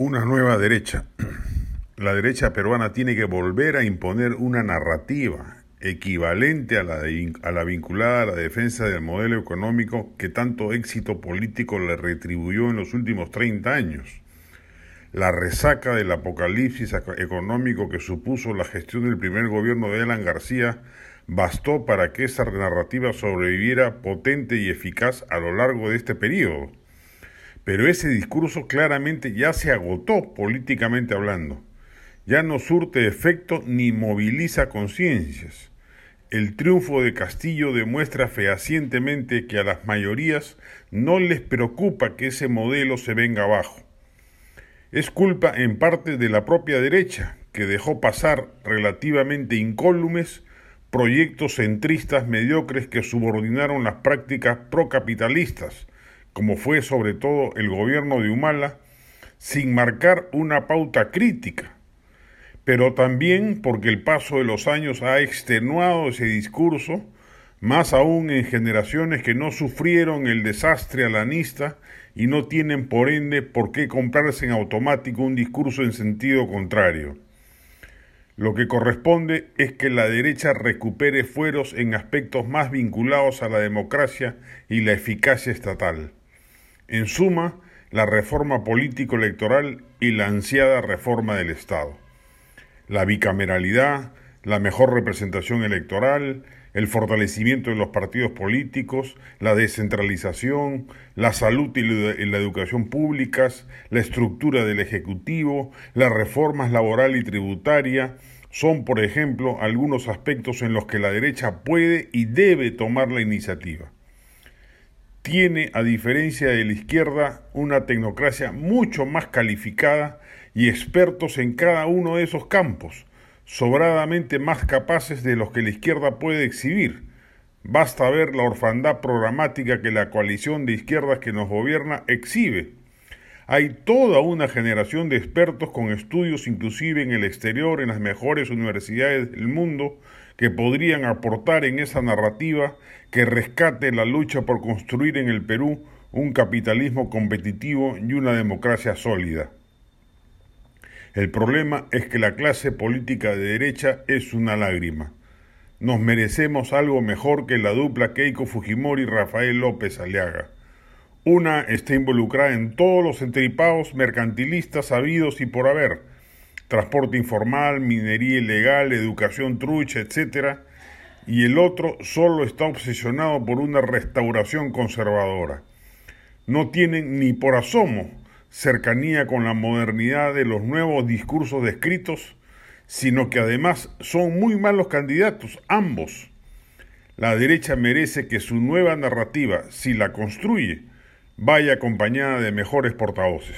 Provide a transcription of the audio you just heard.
Una nueva derecha. La derecha peruana tiene que volver a imponer una narrativa equivalente a la, a la vinculada a la defensa del modelo económico que tanto éxito político le retribuyó en los últimos 30 años. La resaca del apocalipsis económico que supuso la gestión del primer gobierno de Alan García bastó para que esa narrativa sobreviviera potente y eficaz a lo largo de este periodo pero ese discurso claramente ya se agotó políticamente hablando. Ya no surte efecto ni moviliza conciencias. El triunfo de Castillo demuestra fehacientemente que a las mayorías no les preocupa que ese modelo se venga abajo. Es culpa en parte de la propia derecha, que dejó pasar relativamente incólumes proyectos centristas mediocres que subordinaron las prácticas procapitalistas, como fue sobre todo el gobierno de Humala, sin marcar una pauta crítica, pero también porque el paso de los años ha extenuado ese discurso, más aún en generaciones que no sufrieron el desastre alanista y no tienen por ende por qué comprarse en automático un discurso en sentido contrario. Lo que corresponde es que la derecha recupere fueros en aspectos más vinculados a la democracia y la eficacia estatal. En suma, la reforma político-electoral y la ansiada reforma del Estado. La bicameralidad, la mejor representación electoral, el fortalecimiento de los partidos políticos, la descentralización, la salud y la educación públicas, la estructura del Ejecutivo, las reformas laboral y tributaria, son, por ejemplo, algunos aspectos en los que la derecha puede y debe tomar la iniciativa tiene, a diferencia de la izquierda, una tecnocracia mucho más calificada y expertos en cada uno de esos campos, sobradamente más capaces de los que la izquierda puede exhibir. Basta ver la orfandad programática que la coalición de izquierdas que nos gobierna exhibe. Hay toda una generación de expertos con estudios inclusive en el exterior, en las mejores universidades del mundo, que podrían aportar en esa narrativa que rescate la lucha por construir en el Perú un capitalismo competitivo y una democracia sólida. El problema es que la clase política de derecha es una lágrima. Nos merecemos algo mejor que la dupla Keiko Fujimori y Rafael López Aliaga. Una está involucrada en todos los entripados mercantilistas habidos y por haber, transporte informal, minería ilegal, educación trucha, etc. Y el otro solo está obsesionado por una restauración conservadora. No tienen ni por asomo cercanía con la modernidad de los nuevos discursos descritos, sino que además son muy malos candidatos, ambos. La derecha merece que su nueva narrativa, si la construye, vaya acompañada de mejores portavoces.